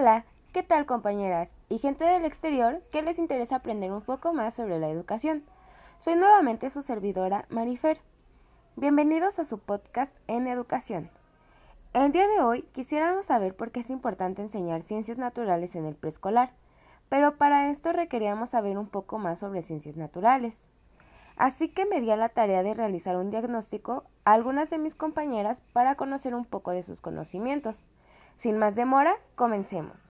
Hola, ¿qué tal compañeras y gente del exterior que les interesa aprender un poco más sobre la educación? Soy nuevamente su servidora Marifer. Bienvenidos a su podcast en educación. El día de hoy quisiéramos saber por qué es importante enseñar ciencias naturales en el preescolar, pero para esto requeríamos saber un poco más sobre ciencias naturales. Así que me di a la tarea de realizar un diagnóstico a algunas de mis compañeras para conocer un poco de sus conocimientos. Sin más demora, comencemos.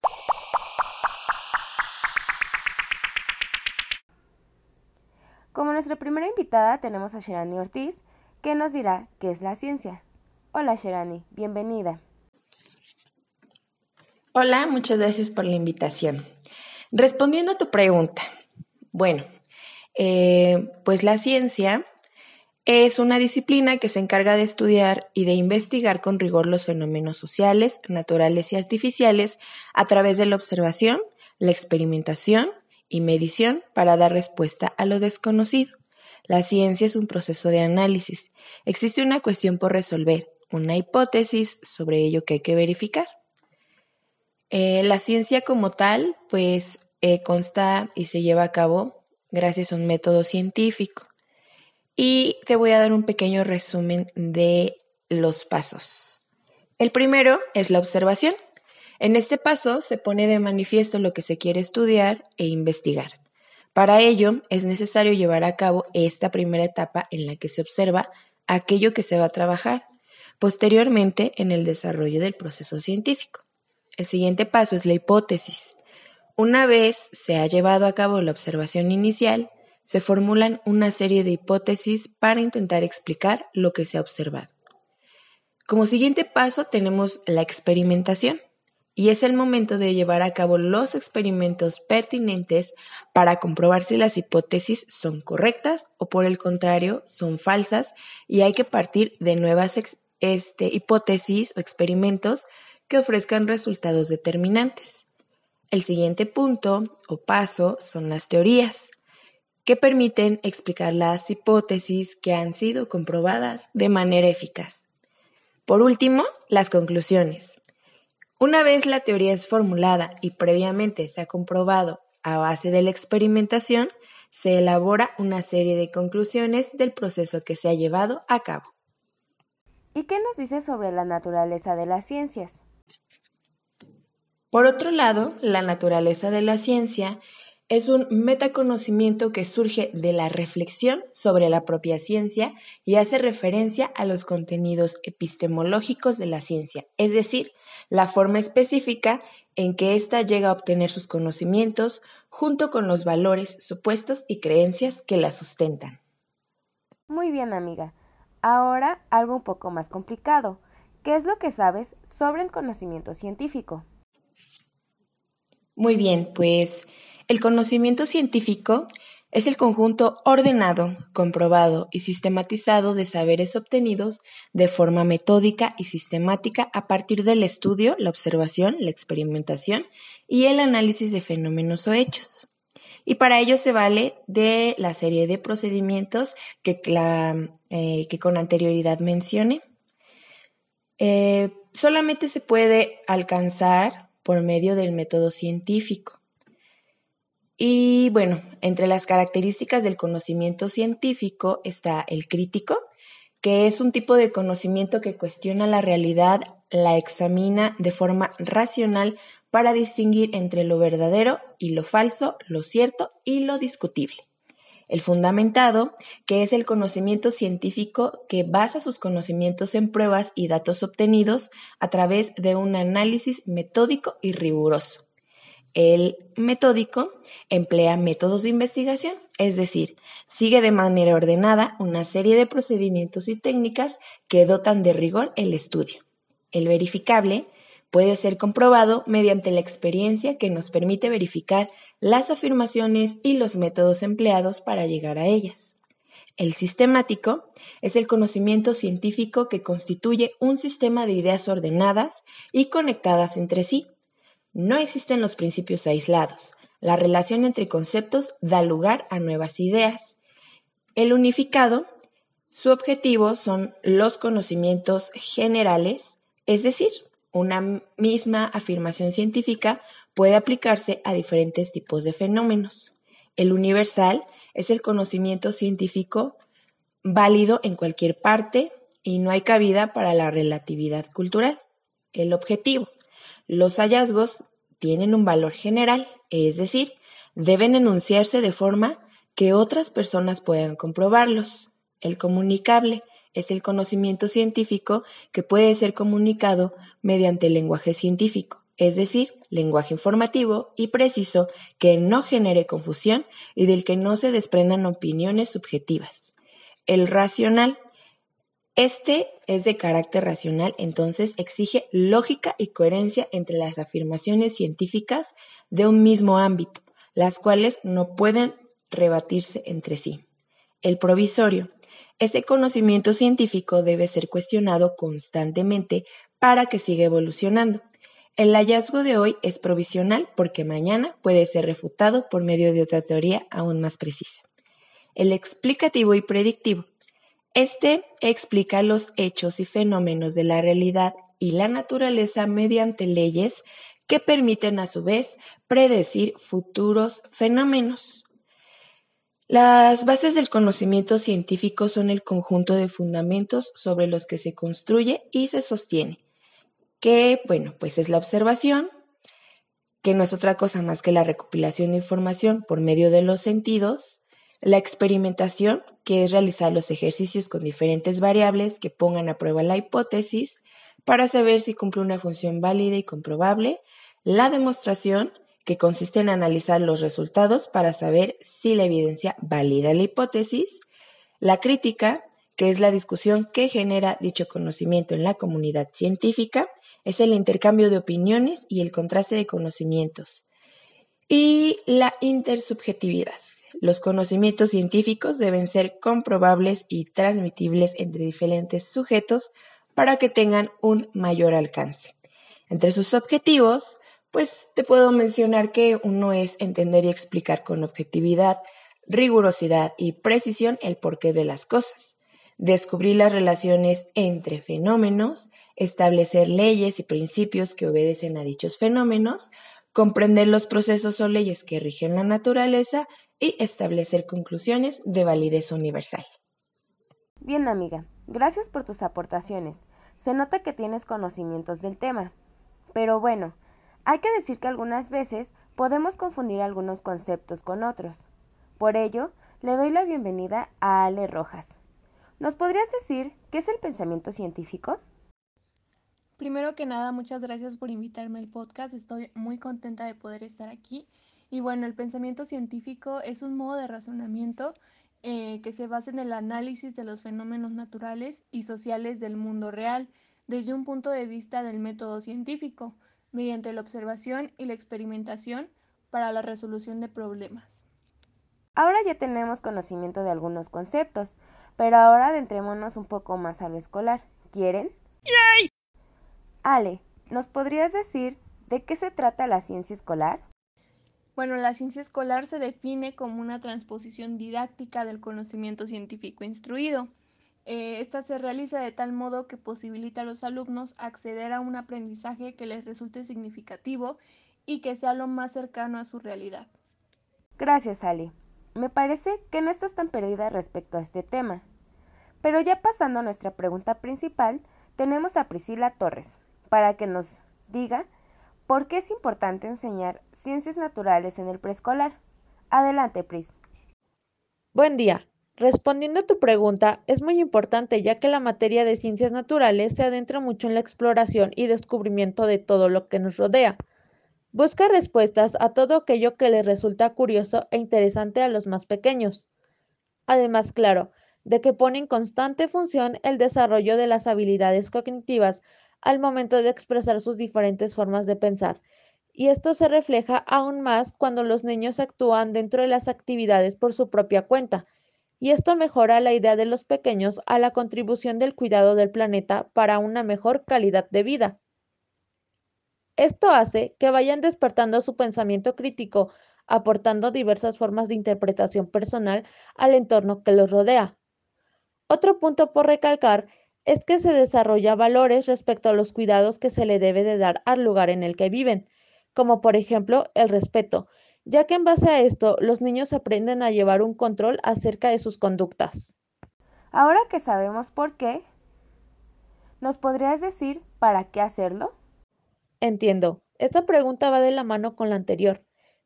Como nuestra primera invitada tenemos a Sherani Ortiz, que nos dirá qué es la ciencia. Hola Sherani, bienvenida. Hola, muchas gracias por la invitación. Respondiendo a tu pregunta, bueno, eh, pues la ciencia es una disciplina que se encarga de estudiar y de investigar con rigor los fenómenos sociales, naturales y artificiales a través de la observación, la experimentación y medición para dar respuesta a lo desconocido. La ciencia es un proceso de análisis. Existe una cuestión por resolver, una hipótesis sobre ello que hay que verificar. Eh, la ciencia como tal, pues eh, consta y se lleva a cabo gracias a un método científico. Y te voy a dar un pequeño resumen de los pasos. El primero es la observación. En este paso se pone de manifiesto lo que se quiere estudiar e investigar. Para ello es necesario llevar a cabo esta primera etapa en la que se observa aquello que se va a trabajar, posteriormente en el desarrollo del proceso científico. El siguiente paso es la hipótesis. Una vez se ha llevado a cabo la observación inicial, se formulan una serie de hipótesis para intentar explicar lo que se ha observado. Como siguiente paso tenemos la experimentación y es el momento de llevar a cabo los experimentos pertinentes para comprobar si las hipótesis son correctas o por el contrario son falsas y hay que partir de nuevas este, hipótesis o experimentos que ofrezcan resultados determinantes. El siguiente punto o paso son las teorías, que permiten explicar las hipótesis que han sido comprobadas de manera eficaz. Por último, las conclusiones. Una vez la teoría es formulada y previamente se ha comprobado a base de la experimentación, se elabora una serie de conclusiones del proceso que se ha llevado a cabo. ¿Y qué nos dice sobre la naturaleza de las ciencias? Por otro lado, la naturaleza de la ciencia es un metaconocimiento que surge de la reflexión sobre la propia ciencia y hace referencia a los contenidos epistemológicos de la ciencia, es decir, la forma específica en que ésta llega a obtener sus conocimientos junto con los valores, supuestos y creencias que la sustentan. Muy bien, amiga. Ahora algo un poco más complicado. ¿Qué es lo que sabes sobre el conocimiento científico? Muy bien, pues el conocimiento científico es el conjunto ordenado, comprobado y sistematizado de saberes obtenidos de forma metódica y sistemática a partir del estudio, la observación, la experimentación y el análisis de fenómenos o hechos. Y para ello se vale de la serie de procedimientos que, eh, con anterioridad mencioné. Eh, solamente se puede alcanzar por medio del método científico. Y bueno, entre las características del conocimiento científico está el crítico, que es un tipo de conocimiento que cuestiona la realidad, la examina de forma racional para distinguir entre lo verdadero y lo falso, lo cierto y lo discutible. El fundamentado, que es el conocimiento científico que basa sus conocimientos en pruebas y datos obtenidos a través de un análisis metódico y riguroso. El metódico emplea métodos de investigación, es decir, sigue de manera ordenada una serie de procedimientos y técnicas que dotan de rigor el estudio. El verificable puede ser comprobado mediante la experiencia que nos permite verificar las afirmaciones y los métodos empleados para llegar a ellas. El sistemático es el conocimiento científico que constituye un sistema de ideas ordenadas y conectadas entre sí. No existen los principios aislados. La relación entre conceptos da lugar a nuevas ideas. El unificado, su objetivo son los conocimientos generales, es decir, una misma afirmación científica puede aplicarse a diferentes tipos de fenómenos. El universal es el conocimiento científico válido en cualquier parte y no hay cabida para la relatividad cultural. El objetivo. Los hallazgos tienen un valor general, es decir, deben enunciarse de forma que otras personas puedan comprobarlos. El comunicable es el conocimiento científico que puede ser comunicado mediante el lenguaje científico, es decir, lenguaje informativo y preciso que no genere confusión y del que no se desprendan opiniones subjetivas. El racional. Este es de carácter racional, entonces exige lógica y coherencia entre las afirmaciones científicas de un mismo ámbito, las cuales no pueden rebatirse entre sí. El provisorio. Ese conocimiento científico debe ser cuestionado constantemente para que siga evolucionando. El hallazgo de hoy es provisional porque mañana puede ser refutado por medio de otra teoría aún más precisa. El explicativo y predictivo. Este explica los hechos y fenómenos de la realidad y la naturaleza mediante leyes que permiten a su vez predecir futuros fenómenos. Las bases del conocimiento científico son el conjunto de fundamentos sobre los que se construye y se sostiene, que, bueno, pues es la observación, que no es otra cosa más que la recopilación de información por medio de los sentidos, la experimentación, que es realizar los ejercicios con diferentes variables que pongan a prueba la hipótesis para saber si cumple una función válida y comprobable, la demostración, que consiste en analizar los resultados para saber si la evidencia valida la hipótesis, la crítica, que es la discusión que genera dicho conocimiento en la comunidad científica, es el intercambio de opiniones y el contraste de conocimientos, y la intersubjetividad. Los conocimientos científicos deben ser comprobables y transmitibles entre diferentes sujetos para que tengan un mayor alcance. Entre sus objetivos pues te puedo mencionar que uno es entender y explicar con objetividad, rigurosidad y precisión el porqué de las cosas, descubrir las relaciones entre fenómenos, establecer leyes y principios que obedecen a dichos fenómenos, comprender los procesos o leyes que rigen la naturaleza y establecer conclusiones de validez universal. Bien, amiga, gracias por tus aportaciones. Se nota que tienes conocimientos del tema. Pero bueno, hay que decir que algunas veces podemos confundir algunos conceptos con otros. Por ello, le doy la bienvenida a Ale Rojas. ¿Nos podrías decir qué es el pensamiento científico? Primero que nada, muchas gracias por invitarme al podcast. Estoy muy contenta de poder estar aquí. Y bueno, el pensamiento científico es un modo de razonamiento eh, que se basa en el análisis de los fenómenos naturales y sociales del mundo real desde un punto de vista del método científico mediante la observación y la experimentación para la resolución de problemas. Ahora ya tenemos conocimiento de algunos conceptos, pero ahora adentrémonos un poco más a lo escolar. ¿Quieren? ¡Yay! Ale, ¿nos podrías decir de qué se trata la ciencia escolar? Bueno, la ciencia escolar se define como una transposición didáctica del conocimiento científico instruido. Eh, esta se realiza de tal modo que posibilita a los alumnos acceder a un aprendizaje que les resulte significativo y que sea lo más cercano a su realidad. Gracias, Ali. Me parece que no estás tan perdida respecto a este tema. Pero ya pasando a nuestra pregunta principal, tenemos a Priscila Torres para que nos diga por qué es importante enseñar ciencias naturales en el preescolar. Adelante, Pris. Buen día. Respondiendo a tu pregunta, es muy importante ya que la materia de ciencias naturales se adentra mucho en la exploración y descubrimiento de todo lo que nos rodea. Busca respuestas a todo aquello que les resulta curioso e interesante a los más pequeños. Además, claro, de que pone en constante función el desarrollo de las habilidades cognitivas al momento de expresar sus diferentes formas de pensar. Y esto se refleja aún más cuando los niños actúan dentro de las actividades por su propia cuenta, y esto mejora la idea de los pequeños a la contribución del cuidado del planeta para una mejor calidad de vida. Esto hace que vayan despertando su pensamiento crítico, aportando diversas formas de interpretación personal al entorno que los rodea. Otro punto por recalcar es que se desarrolla valores respecto a los cuidados que se le debe de dar al lugar en el que viven, como por ejemplo el respeto, ya que en base a esto los niños aprenden a llevar un control acerca de sus conductas. Ahora que sabemos por qué, ¿nos podrías decir para qué hacerlo? Entiendo. Esta pregunta va de la mano con la anterior,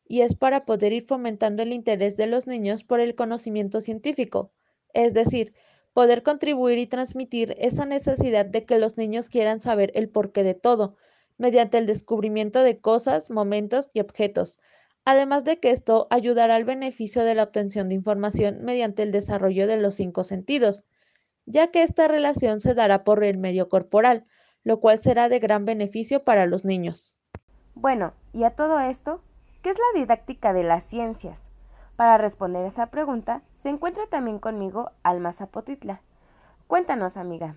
y es para poder ir fomentando el interés de los niños por el conocimiento científico, es decir, poder contribuir y transmitir esa necesidad de que los niños quieran saber el porqué de todo, mediante el descubrimiento de cosas, momentos y objetos, además de que esto ayudará al beneficio de la obtención de información mediante el desarrollo de los cinco sentidos, ya que esta relación se dará por el medio corporal, lo cual será de gran beneficio para los niños. Bueno, y a todo esto, ¿qué es la didáctica de las ciencias? Para responder esa pregunta, se encuentra también conmigo Alma Zapotitla. Cuéntanos, amiga.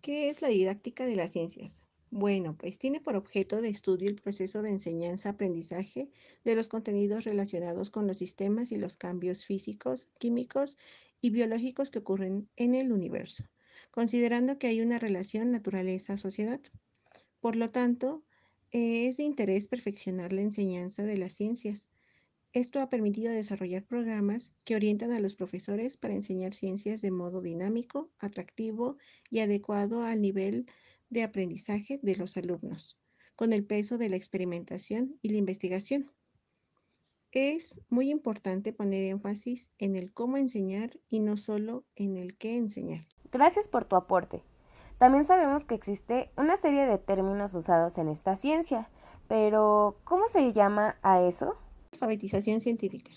¿Qué es la didáctica de las ciencias? Bueno, pues tiene por objeto de estudio el proceso de enseñanza-aprendizaje de los contenidos relacionados con los sistemas y los cambios físicos, químicos y biológicos que ocurren en el universo, considerando que hay una relación naturaleza-sociedad. Por lo tanto, eh, es de interés perfeccionar la enseñanza de las ciencias. Esto ha permitido desarrollar programas que orientan a los profesores para enseñar ciencias de modo dinámico, atractivo y adecuado al nivel de aprendizaje de los alumnos, con el peso de la experimentación y la investigación. Es muy importante poner énfasis en el cómo enseñar y no solo en el qué enseñar. Gracias por tu aporte. También sabemos que existe una serie de términos usados en esta ciencia, pero ¿cómo se llama a eso? Alfabetización científica.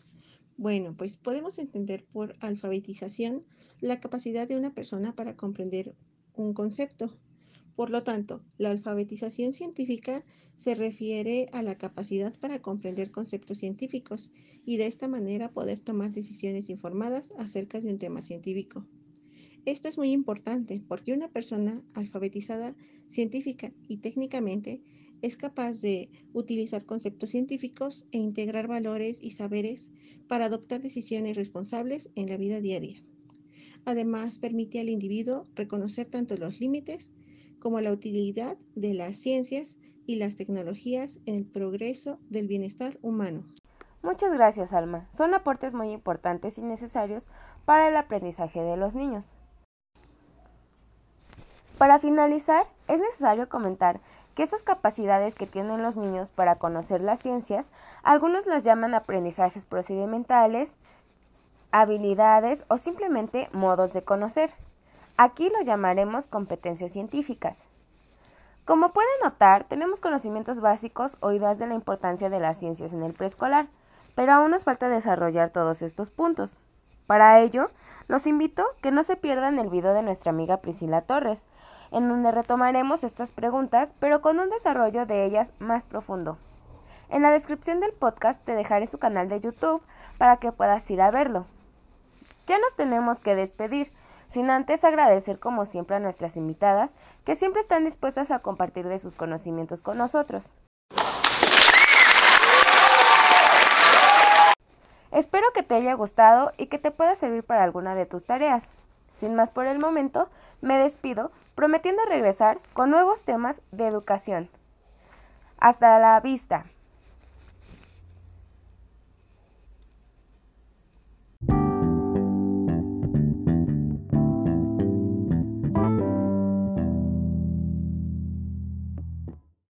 Bueno, pues podemos entender por alfabetización la capacidad de una persona para comprender un concepto, por lo tanto, la alfabetización científica se refiere a la capacidad para comprender conceptos científicos y de esta manera poder tomar decisiones informadas acerca de un tema científico. Esto es muy importante porque una persona alfabetizada científica y técnicamente es capaz de utilizar conceptos científicos e integrar valores y saberes para adoptar decisiones responsables en la vida diaria. Además, permite al individuo reconocer tanto los límites como la utilidad de las ciencias y las tecnologías en el progreso del bienestar humano. Muchas gracias, Alma. Son aportes muy importantes y necesarios para el aprendizaje de los niños. Para finalizar, es necesario comentar que esas capacidades que tienen los niños para conocer las ciencias, algunos las llaman aprendizajes procedimentales, habilidades o simplemente modos de conocer. Aquí lo llamaremos competencias científicas. Como pueden notar, tenemos conocimientos básicos o ideas de la importancia de las ciencias en el preescolar, pero aún nos falta desarrollar todos estos puntos. Para ello, los invito que no se pierdan el video de nuestra amiga Priscila Torres, en donde retomaremos estas preguntas, pero con un desarrollo de ellas más profundo. En la descripción del podcast te dejaré su canal de YouTube para que puedas ir a verlo. Ya nos tenemos que despedir, sin antes agradecer como siempre a nuestras invitadas, que siempre están dispuestas a compartir de sus conocimientos con nosotros. Espero que te haya gustado y que te pueda servir para alguna de tus tareas. Sin más por el momento, me despido prometiendo regresar con nuevos temas de educación. Hasta la vista.